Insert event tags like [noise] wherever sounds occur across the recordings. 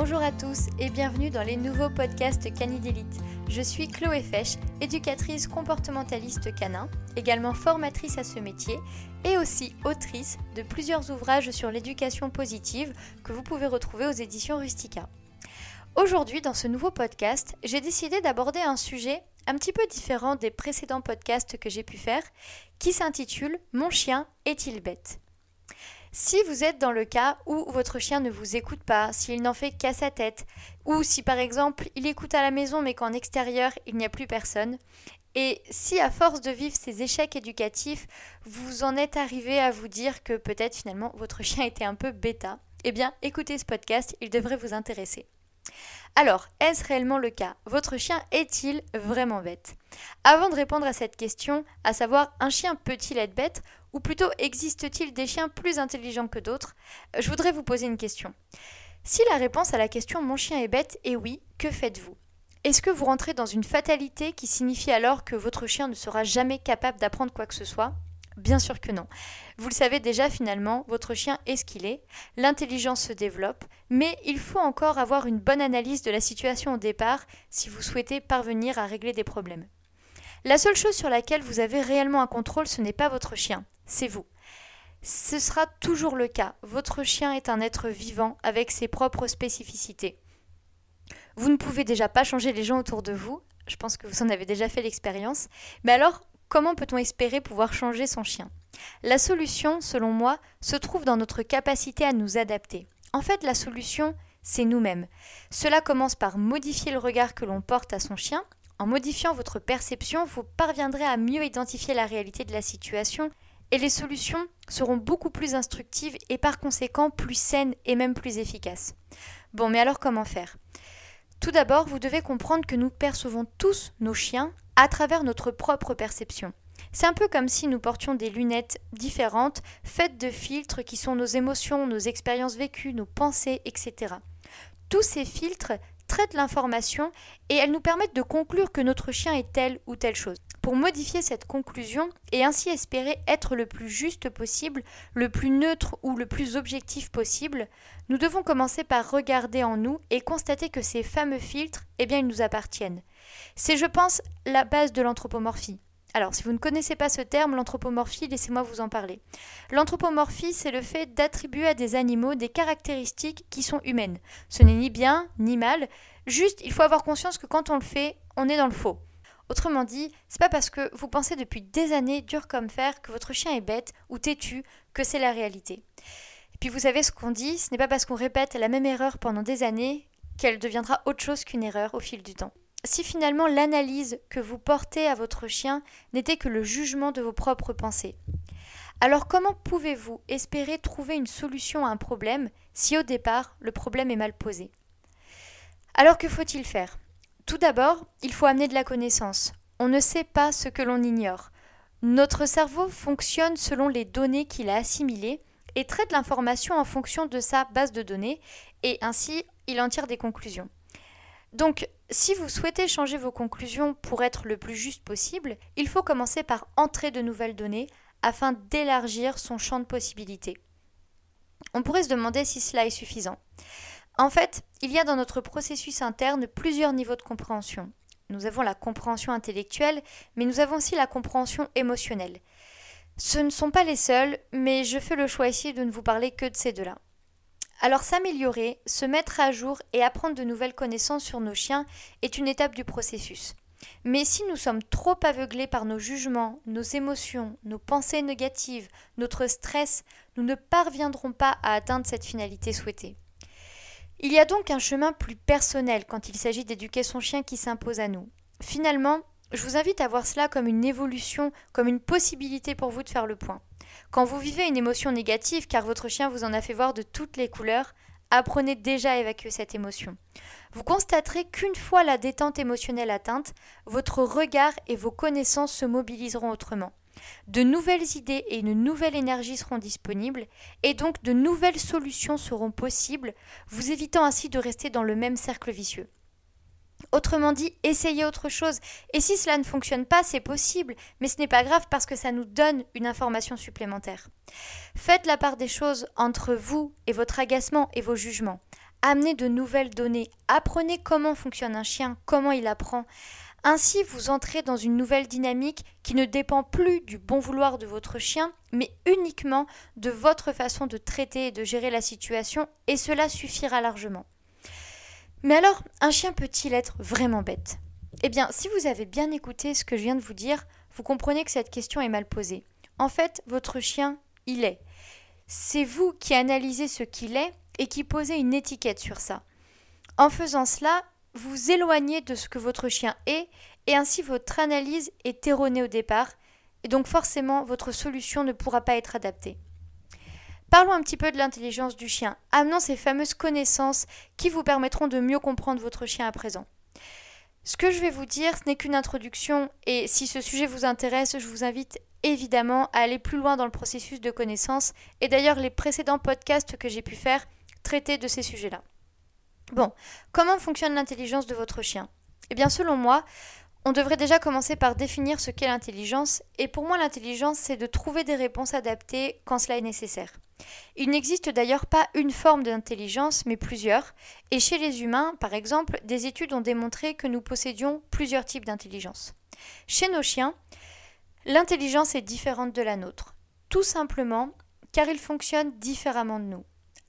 Bonjour à tous et bienvenue dans les nouveaux podcasts Canidélite. Je suis Chloé Fesch, éducatrice comportementaliste canin, également formatrice à ce métier et aussi autrice de plusieurs ouvrages sur l'éducation positive que vous pouvez retrouver aux éditions Rustica. Aujourd'hui, dans ce nouveau podcast, j'ai décidé d'aborder un sujet un petit peu différent des précédents podcasts que j'ai pu faire, qui s'intitule Mon chien est-il bête? Si vous êtes dans le cas où votre chien ne vous écoute pas, s'il n'en fait qu'à sa tête, ou si par exemple il écoute à la maison mais qu'en extérieur il n'y a plus personne, et si à force de vivre ces échecs éducatifs, vous en êtes arrivé à vous dire que peut-être finalement votre [laughs] chien était un peu bêta, eh bien écoutez ce podcast, il devrait vous intéresser. Alors, est-ce réellement le cas? Votre chien est-il vraiment bête? Avant de répondre à cette question, à savoir un chien peut-il être bête? Ou plutôt existe-t-il des chiens plus intelligents que d'autres? Je voudrais vous poser une question. Si la réponse à la question mon chien est bête est oui, que faites-vous? Est-ce que vous rentrez dans une fatalité qui signifie alors que votre chien ne sera jamais capable d'apprendre quoi que ce soit? Bien sûr que non. Vous le savez déjà finalement, votre chien est ce qu'il est, l'intelligence se développe, mais il faut encore avoir une bonne analyse de la situation au départ si vous souhaitez parvenir à régler des problèmes. La seule chose sur laquelle vous avez réellement un contrôle, ce n'est pas votre chien, c'est vous. Ce sera toujours le cas. Votre chien est un être vivant avec ses propres spécificités. Vous ne pouvez déjà pas changer les gens autour de vous, je pense que vous en avez déjà fait l'expérience, mais alors comment peut-on espérer pouvoir changer son chien? La solution, selon moi, se trouve dans notre capacité à nous adapter. En fait, la solution, c'est nous-mêmes. Cela commence par modifier le regard que l'on porte à son chien. En modifiant votre perception, vous parviendrez à mieux identifier la réalité de la situation et les solutions seront beaucoup plus instructives et par conséquent plus saines et même plus efficaces. Bon, mais alors comment faire? Tout d'abord, vous devez comprendre que nous percevons tous nos chiens à travers notre propre perception. C'est un peu comme si nous portions des lunettes différentes, faites de filtres qui sont nos émotions, nos expériences vécues, nos pensées, etc. Tous ces filtres traitent l'information et elles nous permettent de conclure que notre chien est telle ou telle chose. Pour modifier cette conclusion et ainsi espérer être le plus juste possible, le plus neutre ou le plus objectif possible, nous devons commencer par regarder en nous et constater que ces fameux filtres, eh bien, ils nous appartiennent. C'est, je pense, la base de l'anthropomorphie. Alors, si vous ne connaissez pas ce terme, l'anthropomorphie, laissez-moi vous en parler. L'anthropomorphie, c'est le fait d'attribuer à des animaux des caractéristiques qui sont humaines. Ce n'est ni bien ni mal, juste il faut avoir conscience que quand on le fait, on est dans le faux. Autrement dit, c'est pas parce que vous pensez depuis des années dur comme fer que votre chien est bête ou têtu que c'est la réalité. Et puis vous savez ce qu'on dit, ce n'est pas parce qu'on répète la même erreur pendant des années qu'elle deviendra autre chose qu'une erreur au fil du temps si finalement l'analyse que vous portez à votre chien n'était que le jugement de vos propres pensées Alors comment pouvez-vous espérer trouver une solution à un problème si au départ le problème est mal posé? Alors que faut-il faire? Tout d'abord, il faut amener de la connaissance. On ne sait pas ce que l'on ignore. Notre cerveau fonctionne selon les données qu'il a assimilées et traite l'information en fonction de sa base de données et ainsi il en tire des conclusions. Donc, si vous souhaitez changer vos conclusions pour être le plus juste possible, il faut commencer par entrer de nouvelles données afin d'élargir son champ de possibilités. On pourrait se demander si cela est suffisant. En fait, il y a dans notre processus interne plusieurs niveaux de compréhension. Nous avons la compréhension intellectuelle, mais nous avons aussi la compréhension émotionnelle. Ce ne sont pas les seuls, mais je fais le choix ici de ne vous parler que de ces deux-là. Alors s'améliorer, se mettre à jour et apprendre de nouvelles connaissances sur nos chiens est une étape du processus. Mais si nous sommes trop aveuglés par nos jugements, nos émotions, nos pensées négatives, notre stress, nous ne parviendrons pas à atteindre cette finalité souhaitée. Il y a donc un chemin plus personnel quand il s'agit d'éduquer son chien qui s'impose à nous. Finalement, je vous invite à voir cela comme une évolution, comme une possibilité pour vous de faire le point. Quand vous vivez une émotion négative, car votre chien vous en a fait voir de toutes les couleurs, apprenez déjà à évacuer cette émotion. Vous constaterez qu'une fois la détente émotionnelle atteinte, votre regard et vos connaissances se mobiliseront autrement. De nouvelles idées et une nouvelle énergie seront disponibles, et donc de nouvelles solutions seront possibles, vous évitant ainsi de rester dans le même cercle vicieux. Autrement dit, essayez autre chose. Et si cela ne fonctionne pas, c'est possible, mais ce n'est pas grave parce que ça nous donne une information supplémentaire. Faites la part des choses entre vous et votre agacement et vos jugements. amenez de nouvelles données, apprenez comment fonctionne un chien, comment il apprend. Ainsi, vous entrez dans une nouvelle dynamique qui ne dépend plus du bon vouloir de votre chien, mais uniquement de votre façon de traiter et de gérer la situation, et cela suffira largement. Mais alors, un chien peut-il être vraiment bête? Eh bien, si vous avez bien écouté ce que je viens de vous dire, vous comprenez que cette question est mal posée. En fait, votre chien, il est. C'est vous qui analysez ce qu'il est et qui posez une étiquette sur ça. En faisant cela, vous éloignez de ce que votre chien est et ainsi votre analyse est erronée au départ et donc forcément votre solution ne pourra pas être adaptée. Parlons un petit peu de l'intelligence du chien, amenant ces fameuses connaissances qui vous permettront de mieux comprendre votre chien à présent. Ce que je vais vous dire, ce n'est qu'une introduction et si ce sujet vous intéresse, je vous invite évidemment à aller plus loin dans le processus de connaissance et d'ailleurs les précédents podcasts que j'ai pu faire traitaient de ces sujets-là. Bon, comment fonctionne l'intelligence de votre chien? Eh bien selon moi, on devrait déjà commencer par définir ce qu'est l'intelligence et pour moi l'intelligence c'est de trouver des réponses adaptées quand cela est nécessaire. Il n'existe d'ailleurs pas une forme d'intelligence, mais plusieurs, et chez les humains, par exemple, des études ont démontré que nous possédions plusieurs types d'intelligence. Chez nos chiens, l'intelligence est différente de la nôtre, tout simplement car ils fonctionnent différemment de nous.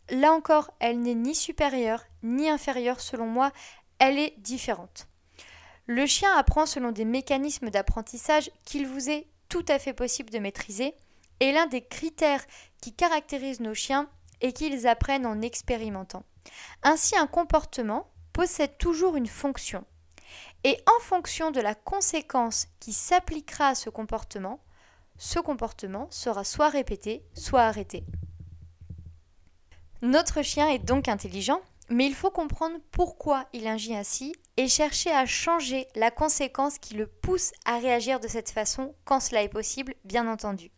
Là encore, elle n'est ni supérieure ni inférieure selon moi, elle est différente. Le chien apprend selon des mécanismes d'apprentissage qu'il vous est tout à fait possible de maîtriser, et l'un des critères qui caractérisent nos chiens est qu'ils apprennent en expérimentant. Ainsi, un comportement possède toujours une fonction. Et en fonction de la conséquence qui s'appliquera à ce comportement, ce comportement sera soit répété, soit arrêté. Notre chien est donc intelligent, mais il faut comprendre pourquoi il agit ainsi et chercher à changer la conséquence qui le pousse à réagir de cette façon quand cela est possible, bien entendu.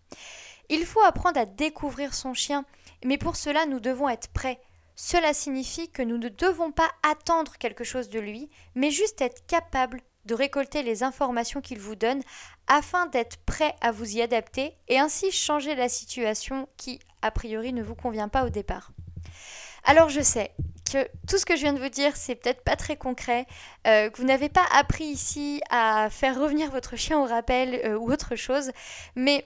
Il faut apprendre à découvrir son chien, mais pour cela nous devons être prêts. Cela signifie que nous ne devons pas attendre quelque chose de lui, mais juste être capable de récolter les informations qu'il vous donne afin d'être prêt à vous y adapter et ainsi changer la situation qui, a priori, ne vous convient pas au départ. Alors je sais que tout ce que je viens de vous dire, c'est peut-être pas très concret, euh, que vous n'avez pas appris ici à faire revenir votre chien au rappel euh, ou autre chose, mais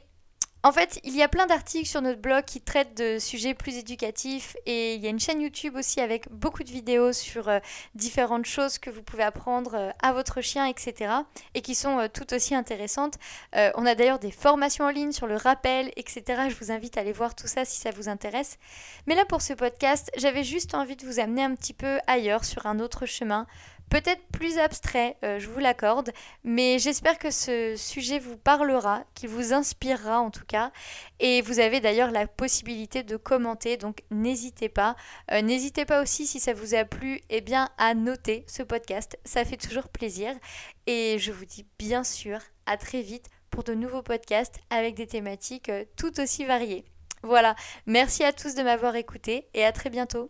en fait, il y a plein d'articles sur notre blog qui traitent de sujets plus éducatifs et il y a une chaîne YouTube aussi avec beaucoup de vidéos sur euh, différentes choses que vous pouvez apprendre euh, à votre chien, etc. et qui sont euh, tout aussi intéressantes. on a d'ailleurs des formations en ligne sur le rappel, etc. Je vous invite à aller voir tout ça si ça vous intéresse. Mais là, pour ce podcast, j'avais juste envie de vous amener un petit peu ailleurs sur un autre chemin peut-être plus abstrait, euh, je vous l'accorde, mais j'espère que ce sujet vous parlera, qu'il vous inspirera en tout cas. Et vous avez d'ailleurs la possibilité de commenter, donc n'hésitez pas. Euh, n'hésitez pas aussi si ça vous a plu, eh bien à noter ce podcast, ça fait toujours plaisir. Et je vous dis bien sûr à très vite pour de nouveaux podcasts avec des thématiques euh, tout aussi variées. Voilà, merci à tous de m'avoir écouté et à très bientôt.